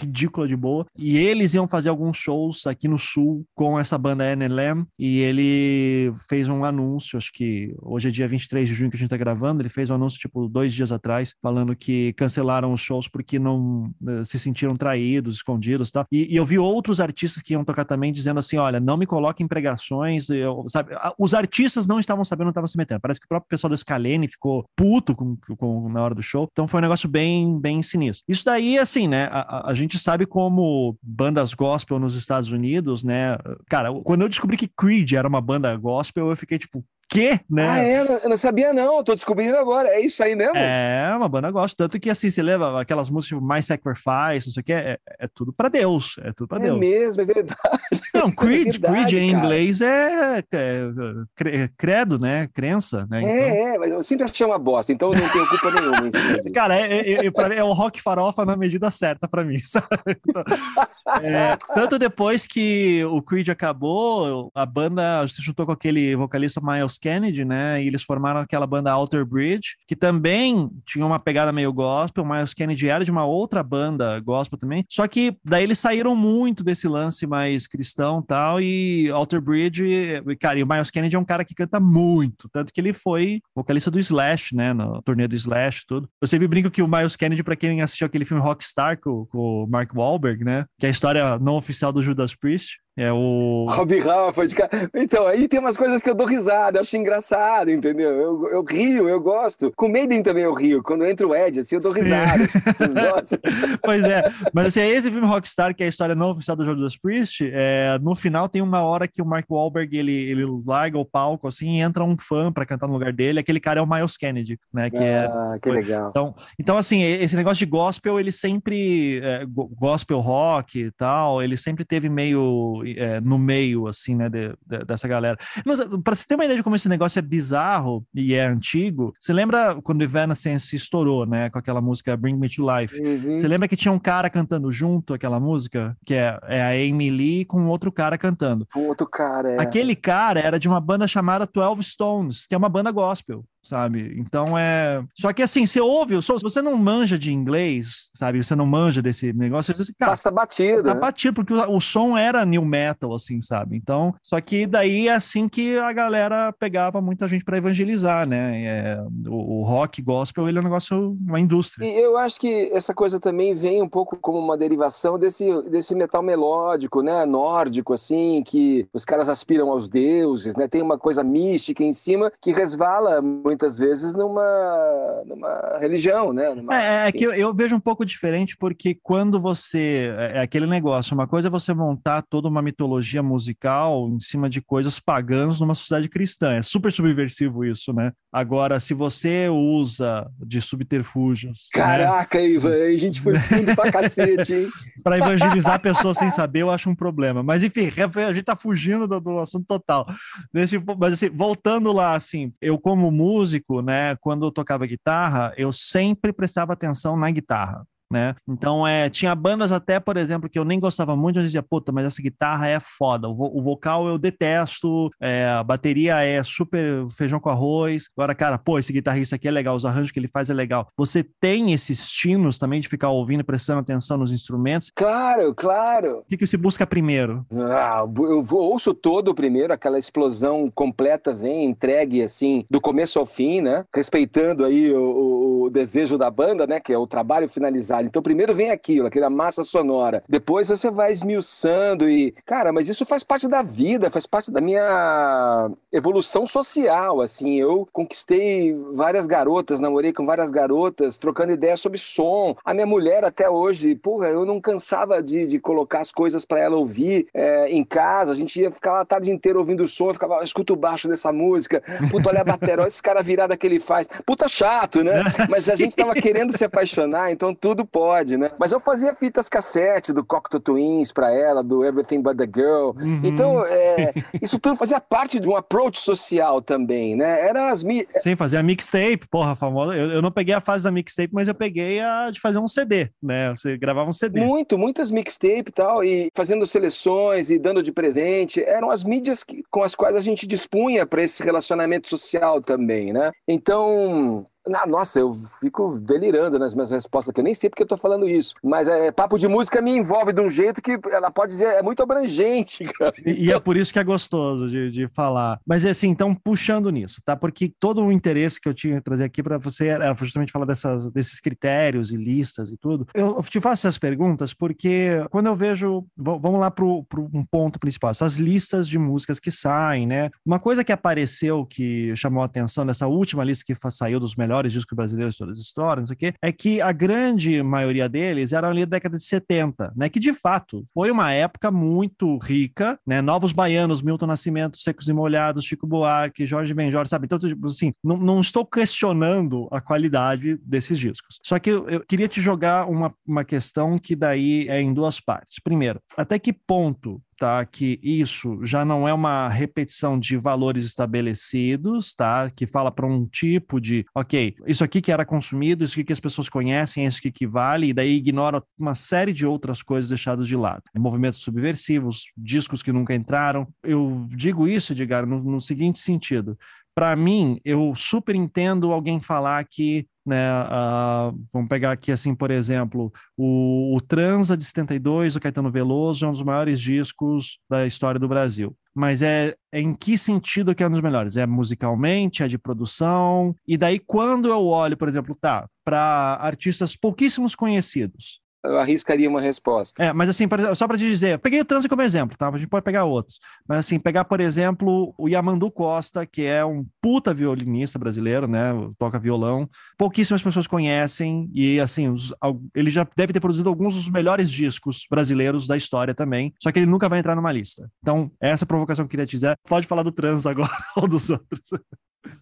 ridícula de boa, e eles iam fazer alguns shows aqui no Sul com essa banda NLM, e ele fez um anúncio, acho que hoje é dia 23 de junho que a gente tá gravando, ele fez um anúncio, tipo, dois dias atrás, falando que cancelaram os shows porque não uh, se sentiram traídos, escondidos tá? e, e eu vi outros artistas que iam tocar também dizendo assim: olha, não me coloque em pregações, eu, sabe? Os artistas não estavam sabendo, não estavam se metendo. Parece que o próprio pessoal do Scalene ficou puto com, com, na hora do show, então foi um negócio bem, bem sinistro. Isso daí, assim, né? A, a gente sabe como bandas gospel nos Estados Unidos, né? Cara, quando eu descobri que Creed era uma banda gospel, eu fiquei tipo, quê, né? Ah, é? Eu não sabia, não. Eu tô descobrindo agora. É isso aí mesmo? É, uma banda gosta. Tanto que, assim, você leva aquelas músicas tipo My Sacrifice, não sei o que, é, é tudo pra Deus. É tudo pra é Deus. É mesmo, é verdade. [LAUGHS] Não, Creed, é verdade, Creed em cara. inglês é, é, credo, né? Crença, né? Então... É, é, mas eu sempre achei uma bosta, então eu não tenho culpa nenhuma disso. [LAUGHS] Cara, é, é, é, o rock farofa na medida certa pra mim, [LAUGHS] sabe? Então, tanto depois que o Creed acabou, a banda se juntou com aquele vocalista Miles Kennedy, né? E eles formaram aquela banda Alter Bridge, que também tinha uma pegada meio gospel. Miles Kennedy era de uma outra banda gospel também. Só que daí eles saíram muito desse lance mais cristão tal. E Alter Bridge, cara, e o Miles Kennedy é um cara que canta muito. Tanto que ele foi vocalista do Slash, né? No turnê do Slash tudo. Eu sempre brinco que o Miles Kennedy, para quem assistiu aquele filme Rockstar com, com o Mark Wahlberg, né? Que é a história não oficial do Judas Priest. É o. Robbie Halford. Então, aí tem umas coisas que eu dou risada, eu acho engraçado, entendeu? Eu, eu rio, eu gosto. Com Maiden também eu rio. Quando entra o Ed, assim, eu dou Sim. risada. [LAUGHS] pois é. Mas assim, esse filme Rockstar, que é a história não oficial do Judas Priest, é, no final tem uma hora que o Mark Wahlberg ele, ele larga o palco assim e entra um fã para cantar no lugar dele. Aquele cara é o Miles Kennedy, né? Que é ah, é, que legal. Então, então, assim, esse negócio de gospel, ele sempre. É, gospel rock e tal, ele sempre teve meio é, no meio, assim, né, de, de, dessa galera. Para você ter uma ideia de como esse negócio é bizarro e é antigo, você lembra quando Evanescence estourou, né, com aquela música Bring Me to Life? Uhum. Você lembra que tinha um cara cantando junto aquela música? Que é, é a Amy Lee com outro cara cantando. Com outro cara, é. Aquele cara era de uma banda chamada Twelve Stones, que é uma banda gospel sabe? Então é. Só que assim, você ouve, se você não manja de inglês, sabe? Você não manja desse negócio, você diz, cara, passa batido. Tá né? batido, porque o, o, som era new metal, assim, sabe? Então, só que daí é assim que a galera pegava muita gente para evangelizar, né? É, o, o, rock gospel, ele é um negócio, uma indústria. E eu acho que essa coisa também vem um pouco como uma derivação desse, desse metal melódico, né? Nórdico, assim, que os caras aspiram aos deuses, né? Tem uma coisa mística em cima que resvala muito muitas vezes numa, numa religião, né? Numa, é, é que eu, eu, vejo um pouco diferente porque quando você é, é aquele negócio, uma coisa é você montar toda uma mitologia musical em cima de coisas pagãs numa sociedade cristã, é super subversivo isso, né? Agora, se você usa de subterfúgios, né? caraca, né? Ivan, a gente foi fundo pra cacete, hein? [LAUGHS] para evangelizar pessoas sem saber, eu acho um problema. Mas enfim, a gente tá fugindo do, do assunto total. Nesse, mas assim, voltando lá, assim, eu como músico músico, né, quando eu tocava guitarra, eu sempre prestava atenção na guitarra né? Então, é, tinha bandas até, por exemplo, que eu nem gostava muito, eu dizia, puta, mas essa guitarra é foda, o, vo o vocal eu detesto, é, a bateria é super feijão com arroz. Agora, cara, pô, esse guitarrista aqui é legal, os arranjos que ele faz é legal. Você tem esses tinos também de ficar ouvindo, prestando atenção nos instrumentos? Claro, claro. O que, que se busca primeiro? Ah, eu vou, ouço todo primeiro, aquela explosão completa vem, entregue assim, do começo ao fim, né? Respeitando aí o, o, o desejo da banda, né? Que é o trabalho finalizado então, primeiro vem aquilo, aquela massa sonora. Depois você vai esmiuçando e, cara, mas isso faz parte da vida, faz parte da minha evolução social, assim. Eu conquistei várias garotas, namorei com várias garotas, trocando ideias sobre som. A minha mulher até hoje, porra, eu não cansava de, de colocar as coisas para ela ouvir é, em casa. A gente ia ficar a tarde inteira ouvindo o som, eu ficava, escuta o baixo dessa música, puta, olha a bateria, olha esse cara virada que ele faz. Puta chato, né? [LAUGHS] Mas a gente tava querendo se apaixonar, então tudo tudo pode, né? Mas eu fazia fitas cassete do Cocteau Twins pra ela, do Everything But The Girl. Uhum. Então, é, [LAUGHS] isso tudo fazia parte de um approach social também, né? Era as... Mi... Sim, fazia mixtape, porra, famosa. Eu, eu não peguei a fase da mixtape, mas eu peguei a de fazer um CD, né? Você gravava um CD. Muito, muitas mixtape e tal, e fazendo seleções e dando de presente. Eram as mídias que, com as quais a gente dispunha para esse relacionamento social também, né? Então, nossa, eu fico delirando nas minhas respostas, que eu nem sei porque eu tô falando isso. Mas é, papo de música me envolve de um jeito que ela pode dizer, é muito abrangente, [LAUGHS] cara. E, então... e é por isso que é gostoso de, de falar. Mas é assim, então, puxando nisso, tá? Porque todo o interesse que eu tinha trazer aqui para você era justamente falar dessas, desses critérios e listas e tudo. Eu te faço essas perguntas porque quando eu vejo. Vamos lá para um ponto principal, essas listas de músicas que saem, né? Uma coisa que apareceu que chamou a atenção nessa última lista que saiu dos melhores melhores discos brasileiros de todas as histórias, não sei o quê, é que a grande maioria deles eram ali da década de 70, né? Que de fato foi uma época muito rica, né? Novos Baianos, Milton Nascimento, Secos e Molhados, Chico Buarque, Jorge Benjor, sabe? Então, tipo assim, não, não estou questionando a qualidade desses discos. Só que eu, eu queria te jogar uma, uma questão que daí é em duas partes. Primeiro, até que ponto tá? Que isso já não é uma repetição de valores estabelecidos, tá? Que fala para um tipo de, ok, isso aqui que era consumido, isso aqui que as pessoas conhecem, isso aqui que vale, e daí ignora uma série de outras coisas deixadas de lado. Movimentos subversivos, discos que nunca entraram. Eu digo isso, Edgar, no, no seguinte sentido para mim, eu super entendo alguém falar que né? Uh, vamos pegar aqui, assim, por exemplo, o, o Transa de 72, o Caetano Veloso, é um dos maiores discos da história do Brasil. Mas é, é em que sentido que é um dos melhores? É musicalmente, é de produção? E daí, quando eu olho, por exemplo, tá, para artistas pouquíssimos conhecidos, eu arriscaria uma resposta. É, mas assim, só para te dizer, peguei o trânsito como exemplo, tá? A gente pode pegar outros. Mas assim, pegar, por exemplo, o Yamandu Costa, que é um puta violinista brasileiro, né? Toca violão. Pouquíssimas pessoas conhecem e assim, os, ele já deve ter produzido alguns dos melhores discos brasileiros da história também, só que ele nunca vai entrar numa lista. Então, essa provocação que eu queria te dizer. Pode falar do trans agora [LAUGHS] ou dos outros.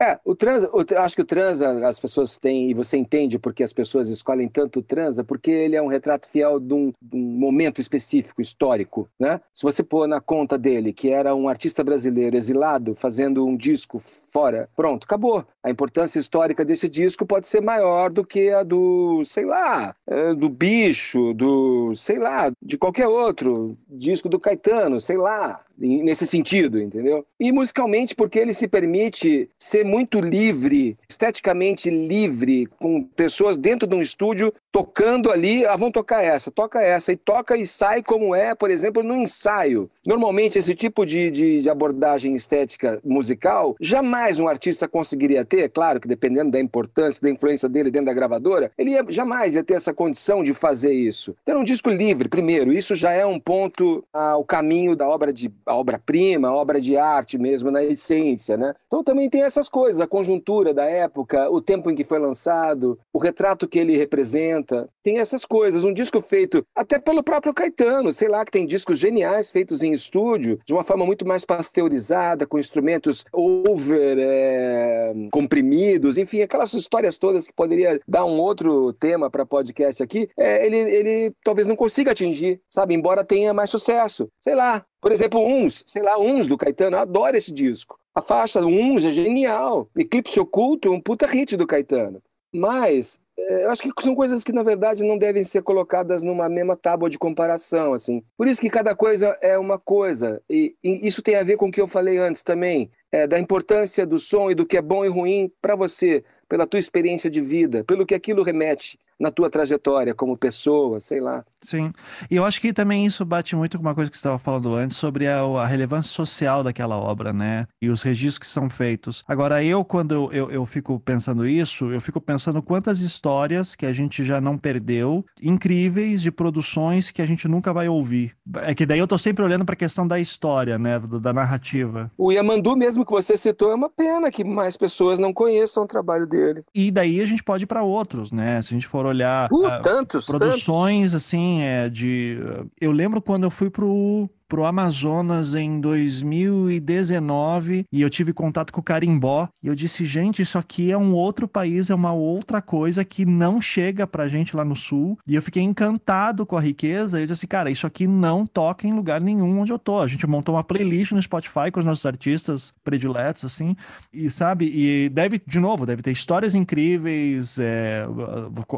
É, o trans, o, acho que o transa as pessoas têm, e você entende porque as pessoas escolhem tanto o transa, porque ele é um retrato fiel de um, de um, momento específico, histórico, né? Se você pôr na conta dele que era um artista brasileiro exilado, fazendo um disco fora, pronto, acabou. A importância histórica desse disco pode ser maior do que a do, sei lá, é, do Bicho, do, sei lá, de qualquer outro disco do Caetano, sei lá, nesse sentido, entendeu? E musicalmente, porque ele se permite ser muito livre, esteticamente livre, com pessoas dentro de um estúdio tocando ali, ah, vamos tocar essa, toca essa, e toca e sai como é, por exemplo, no ensaio. Normalmente, esse tipo de, de, de abordagem estética musical, jamais um artista conseguiria ter, claro que dependendo da importância, da influência dele dentro da gravadora, ele ia, jamais ia ter essa condição de fazer isso. Ter um disco livre, primeiro, isso já é um ponto ao caminho da obra de obra-prima, obra de arte mesmo, na essência, né? Então também tem essas coisas, a conjuntura da época, o tempo em que foi lançado, o retrato que ele representa, tem essas coisas. Um disco feito até pelo próprio Caetano, sei lá, que tem discos geniais feitos em estúdio, de uma forma muito mais pasteurizada, com instrumentos over é, comprimidos, enfim, aquelas histórias todas que poderia dar um outro tema para podcast aqui, é, ele, ele talvez não consiga atingir, sabe? Embora tenha mais sucesso. Sei lá, por exemplo, Uns, sei lá, Uns do Caetano, eu adoro esse disco. A faixa Uns é genial. Eclipse Oculto é um puta hit do Caetano. Mas é, eu acho que são coisas que, na verdade, não devem ser colocadas numa mesma tábua de comparação, assim. Por isso que cada coisa é uma coisa. E, e isso tem a ver com o que eu falei antes também, é, da importância do som e do que é bom e ruim para você, pela tua experiência de vida, pelo que aquilo remete na tua trajetória como pessoa, sei lá. Sim. E eu acho que também isso bate muito com uma coisa que você estava falando antes sobre a, a, relevância social daquela obra, né? E os registros que são feitos. Agora, eu, quando eu, eu, fico pensando isso, eu fico pensando quantas histórias que a gente já não perdeu, incríveis, de produções que a gente nunca vai ouvir. É que daí eu tô sempre olhando para a questão da história, né? Da narrativa. O Yamandu, mesmo que você citou, é uma pena que mais pessoas não conheçam o trabalho dele. E daí a gente pode ir para outros, né? Se a gente for olhar uh, uh, tantos, produções tantos. assim é de eu lembro quando eu fui pro pro Amazonas em 2019 e eu tive contato com o Carimbó e eu disse, gente, isso aqui é um outro país, é uma outra coisa que não chega pra gente lá no sul. E eu fiquei encantado com a riqueza. E eu disse, cara, isso aqui não toca em lugar nenhum onde eu tô. A gente montou uma playlist no Spotify com os nossos artistas prediletos, assim, e sabe, e deve, de novo, deve ter histórias incríveis, é,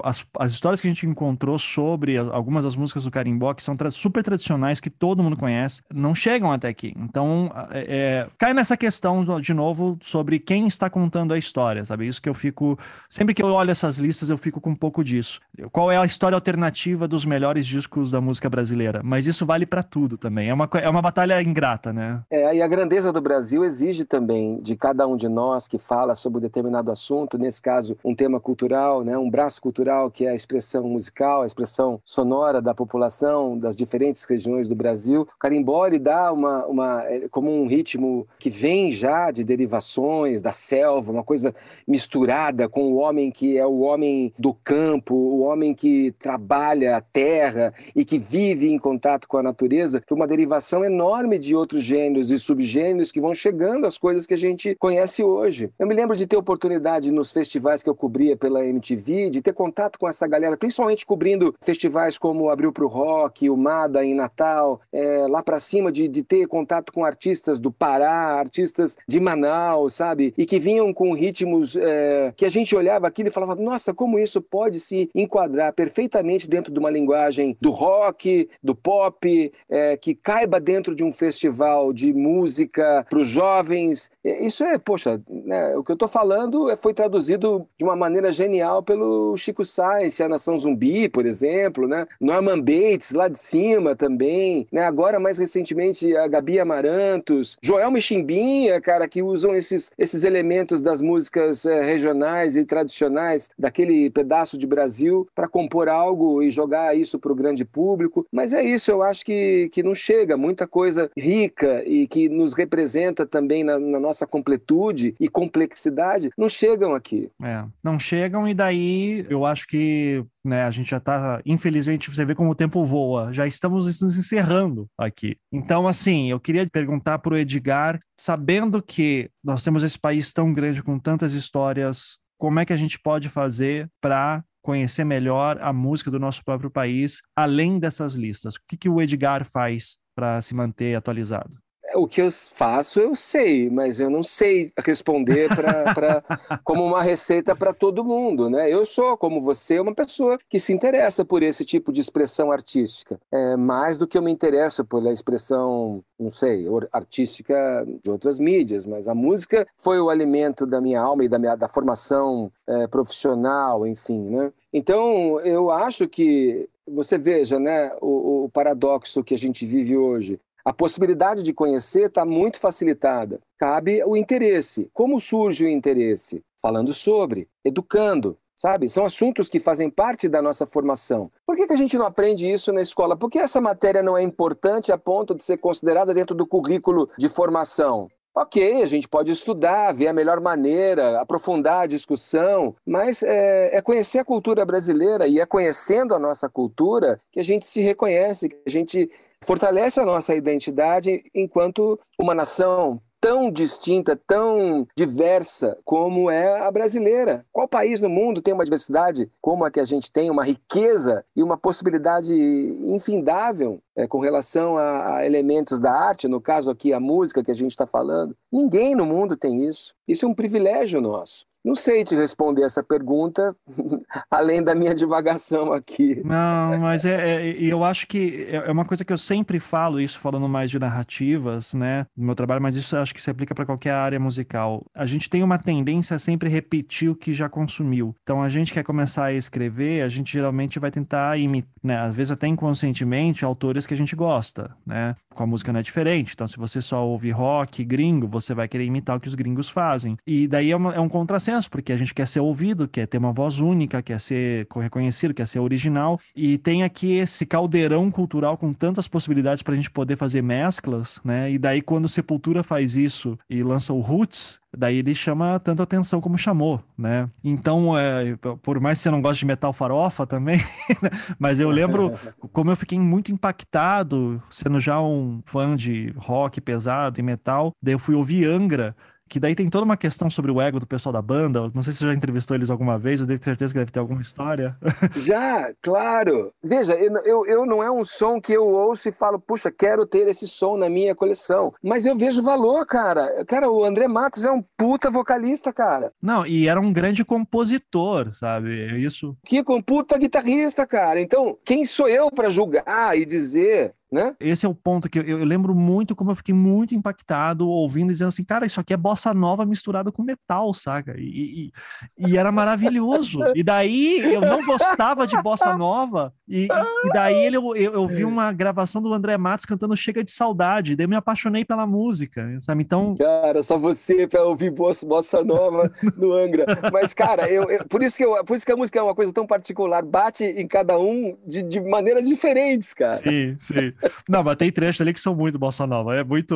as, as histórias que a gente encontrou sobre algumas das músicas do Carimbó, que são tra super tradicionais, que todo mundo conhece não chegam até aqui. Então, é, é, cai nessa questão, de novo, sobre quem está contando a história, sabe? Isso que eu fico. Sempre que eu olho essas listas, eu fico com um pouco disso. Qual é a história alternativa dos melhores discos da música brasileira? Mas isso vale para tudo também. É uma, é uma batalha ingrata, né? É, e a grandeza do Brasil exige também de cada um de nós que fala sobre um determinado assunto, nesse caso, um tema cultural, né? um braço cultural que é a expressão musical, a expressão sonora da população das diferentes regiões do Brasil. O carimbó ele dá uma, uma é, como um ritmo que vem já de derivações da selva, uma coisa misturada com o homem que é o homem do campo, o homem que trabalha a terra e que vive em contato com a natureza, para uma derivação enorme de outros gêneros e subgêneros que vão chegando às coisas que a gente conhece hoje. Eu me lembro de ter oportunidade nos festivais que eu cobria pela MTV, de ter contato com essa galera, principalmente cobrindo festivais como Abril para o Rock, o Mada em Natal, é, lá para cima de, de ter contato com artistas do Pará, artistas de Manaus, sabe? E que vinham com ritmos é, que a gente olhava aquilo e falava, nossa, como isso pode se enquadrar perfeitamente dentro de uma linguagem do rock, do pop, é, que caiba dentro de um festival de música para os jovens. Isso é, poxa, né, o que eu estou falando é, foi traduzido de uma maneira genial pelo Chico Sainz, a Nação Zumbi, por exemplo, né? Norman Bates, lá de cima também, né? Agora, mais recentemente, a Gabi Amarantos, Joel Michimbinha, cara, que usam esses, esses elementos das músicas é, regionais e tradicionais daquele pedaço de Brasil para compor algo e jogar isso para o grande público. Mas é isso, eu acho que, que não chega. Muita coisa rica e que nos representa também na, na nossa completude e complexidade não chegam aqui. É, não chegam, e daí eu acho que né, a gente já está, infelizmente, você vê como o tempo voa, já estamos nos encerrando aqui. Então, assim, eu queria perguntar para o Edgar, sabendo que nós temos esse país tão grande com tantas histórias, como é que a gente pode fazer para conhecer melhor a música do nosso próprio país, além dessas listas? O que, que o Edgar faz para se manter atualizado? O que eu faço eu sei, mas eu não sei responder pra, pra [LAUGHS] como uma receita para todo mundo. Né? Eu sou, como você, uma pessoa que se interessa por esse tipo de expressão artística. É, mais do que eu me interesso pela expressão, não sei, artística de outras mídias, mas a música foi o alimento da minha alma e da, minha, da formação é, profissional, enfim. Né? Então, eu acho que você veja né, o, o, paradoxo que a gente vive hoje. A possibilidade de conhecer está muito facilitada. Cabe o interesse. Como surge o interesse? Falando sobre, educando, sabe? São assuntos que fazem parte da nossa formação. Por que, que a gente não aprende isso na escola? Por que essa matéria não é importante a ponto de ser considerada dentro do currículo de formação? Ok, a gente pode estudar, ver a melhor maneira, aprofundar a discussão, mas é, é, conhecer a cultura brasileira e é conhecendo a nossa cultura que a gente se reconhece, que a gente fortalece a nossa identidade enquanto uma nação tão distinta, tão diversa como é a brasileira. Qual país no mundo tem uma diversidade como a que a gente tem, uma riqueza e uma possibilidade infindável é, com relação a, a, elementos da arte, no caso aqui a música que a gente está falando? Ninguém no mundo tem isso. Isso é um privilégio nosso. Não sei te responder essa pergunta, [LAUGHS] além da minha divagação aqui. Não, mas é, é, eu acho que é, é uma coisa que eu sempre falo, isso falando mais de narrativas, né, no meu trabalho, mas isso acho que se aplica para qualquer área musical. A gente tem uma tendência a sempre repetir o que já consumiu. Então, a gente quer começar a escrever, a gente geralmente vai tentar imitar, né, às vezes até inconscientemente, autores que a gente gosta, né? Com a música não é diferente. Então, se você só ouve rock gringo, você vai querer imitar o que os gringos fazem. E daí é, uma, é um contrassenso porque a gente quer ser ouvido, quer ter uma voz única, quer ser reconhecido, quer ser original. E tem aqui esse caldeirão cultural com tantas possibilidades para a gente poder fazer mesclas, né? E daí, quando Sepultura faz isso e lança o Roots, daí ele chama tanto atenção como chamou, né? Então, é, por mais que você não goste de metal farofa também, [LAUGHS] né? mas eu lembro [LAUGHS] como eu fiquei muito impactado, sendo já um fã de rock pesado e metal, daí eu fui ouvir Angra que daí tem toda uma questão sobre o ego do pessoal da banda. Não sei se você já entrevistou eles alguma vez, eu tenho certeza que deve ter alguma história. [LAUGHS] Já, claro. Veja, eu, eu não é um som que eu ouço e falo, puxa, quero ter esse som na minha coleção. Mas eu vejo valor, cara. Cara, o André Matos é um puta vocalista, cara. Não, e era um grande compositor, sabe? É isso. Que com puta guitarrista, cara. Então, quem sou eu para julgar e dizer né? Esse é o ponto que eu, eu, lembro muito como eu fiquei muito impactado ouvindo dizendo assim, cara, isso aqui é bossa nova misturada com metal, saca? E, e, e era maravilhoso. e daí eu não gostava de bossa nova, e, e daí ele, eu, eu, vi uma gravação do André Matos cantando Chega de Saudade, daí eu me apaixonei pela música, sabe? Então. Cara, só você para ouvir bossa nova [LAUGHS] no Angra. Mas, cara, eu, eu, por, isso que eu, por isso que a música é uma coisa tão particular, bate em cada um de, de maneiras diferentes, cara. Sim, sim. Não, mas tem trechos ali que são muito bossa nova. É muito.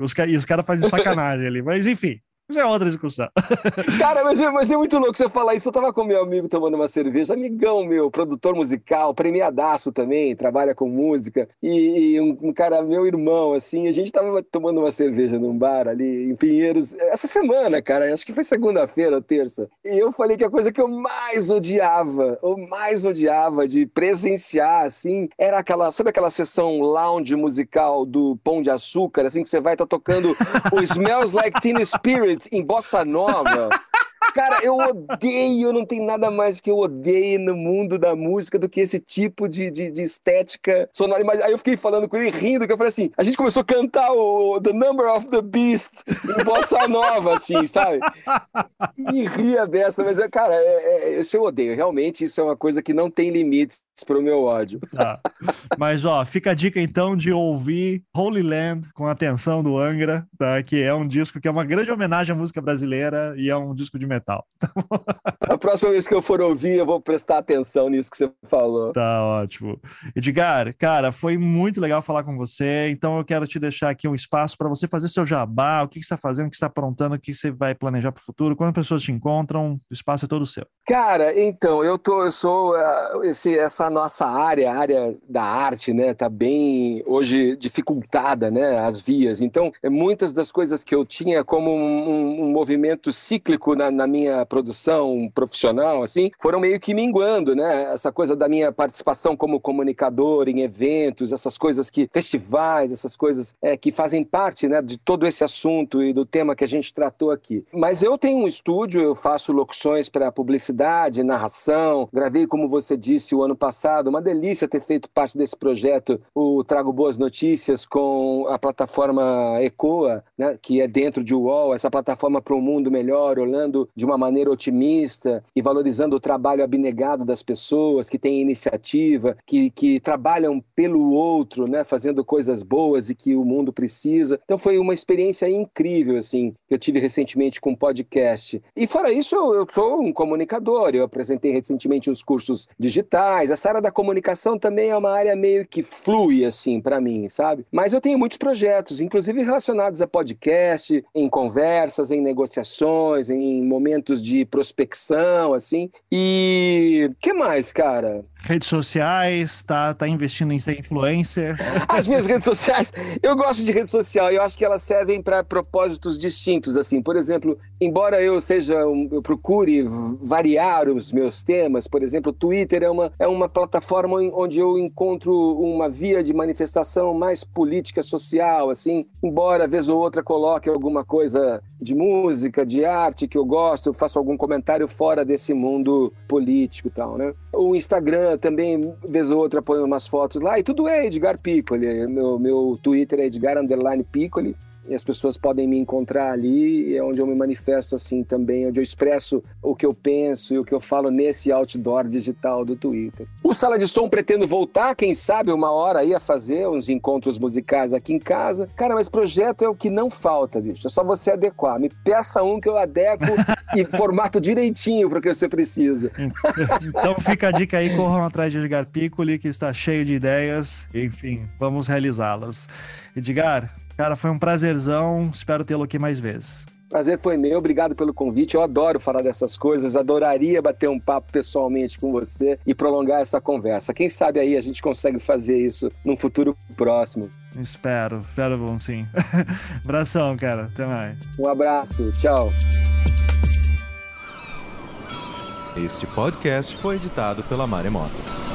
Os, os caras fazem sacanagem ali. Mas enfim, isso é outra discussão. [LAUGHS] Cara, mas, é, mas é muito louco você falar isso. Eu tava com meu amigo tomando uma cerveja, amigão meu, produtor musical, premiadaço também, trabalha com música, e, e um, um, cara, meu irmão, assim, a gente tava tomando uma cerveja num bar ali em Pinheiros, essa semana, cara, acho que foi segunda-feira ou terça. E eu falei que a coisa que eu mais odiava, ou mais odiava de presenciar, assim, era aquela, sabe aquela sessão lounge musical do Pão de Açúcar, assim, que você vai estar tá tocando [LAUGHS] o Smells Like Teen Spirit em bossa nova. [LAUGHS] Cara, eu odeio, não tem nada mais que eu odeio no mundo da música do que esse tipo de, de, de estética sonora. Aí eu fiquei falando com ele, rindo, que eu falei assim, a gente começou a cantar o The Number of the Beast em bossa nova, assim, sabe? E ria dessa, mas, cara, é, é, isso eu odeio. Realmente, isso é uma coisa que não tem limites para o meu ódio. Tá. Mas, ó, fica a dica então de ouvir Holy Land com atenção do Angra, tá? que é um disco que é uma grande homenagem à música brasileira e é um disco de metal. [LAUGHS] a próxima vez que eu for ouvir, eu vou prestar atenção nisso que você falou. Tá ótimo. Edgar, cara, foi muito legal falar com você, então eu quero te deixar aqui um espaço para você fazer seu jabá, o que, que você está fazendo, o que você está aprontando, o que você vai planejar para o futuro, quando as pessoas te encontram, o espaço é todo seu. Cara, então, eu, tô, eu sou uh, esse, essa a nossa área, a área da arte, né, tá bem hoje dificultada, né, as vias. Então, é, muitas das coisas que eu tinha como um, um movimento cíclico na, na, minha produção profissional, assim, foram meio que minguando, né? Essa coisa da minha participação como comunicador em eventos, essas coisas que festivais, essas coisas é, que fazem parte, né, de todo esse assunto e do tema que a gente tratou aqui. Mas eu tenho um estúdio, eu faço locuções para publicidade, narração, gravei como você disse o ano passado passado. Uma delícia ter feito parte desse projeto, o Trago Boas Notícias, com a plataforma Ecoa, né, que é dentro de UOL, essa plataforma para um mundo melhor, olhando de uma maneira otimista e valorizando o trabalho abnegado das pessoas que têm iniciativa, que, que trabalham pelo outro, né, fazendo coisas boas e que o mundo precisa. Então foi uma experiência incrível, assim, que eu tive recentemente com um podcast. E fora isso, eu, eu sou um comunicador, eu apresentei recentemente uns cursos digitais, essa área da comunicação também é uma área meio que flui, assim, para mim, sabe? Mas eu tenho muitos projetos, inclusive relacionados a podcast, em conversas, em negociações, em momentos de prospecção, assim. E que mais, cara? Redes sociais, tá, tá investindo em ser influencer? As minhas redes sociais, eu gosto de rede social, eu acho que elas servem para propósitos distintos, assim. Por exemplo, embora eu seja, eu procure variar os meus temas, por exemplo, o Twitter é uma, é uma plataforma onde eu encontro uma via de manifestação mais política social, assim. Embora vez ou outra coloque alguma coisa de música, de arte que eu gosto, faço algum comentário fora desse mundo político e tal, né? O Instagram também, vez ou outra, põe umas fotos lá, e tudo é Edgar Piccoli. Meu, meu Twitter é Edgar Underline Piccoli e as pessoas podem me encontrar ali, é onde eu me manifesto assim também, onde eu expresso o que eu penso e o que eu falo nesse outdoor digital do Twitter. O Sala de Som pretendo voltar, quem sabe, uma hora aí a fazer uns encontros musicais aqui em casa. Cara, mas projeto é o que não falta, bicho. É só você adequar. Me peça um que eu adequo [LAUGHS] e formato direitinho para o que você precisa. então fica a dica aí, corram atrás de Edgar Piccoli, que está cheio de ideias. Enfim, vamos realizá-las. Edgar, Cara, foi um prazerzão. Espero tê-lo aqui mais vezes. Prazer foi meu, obrigado pelo convite. Eu adoro falar dessas coisas, adoraria bater um papo pessoalmente com você e prolongar essa conversa. Quem sabe aí a gente consegue fazer isso num futuro próximo. Espero, espero bom sim. [LAUGHS] Abração, cara. Até mais. Um abraço, tchau. Este podcast foi editado pela Maremoto.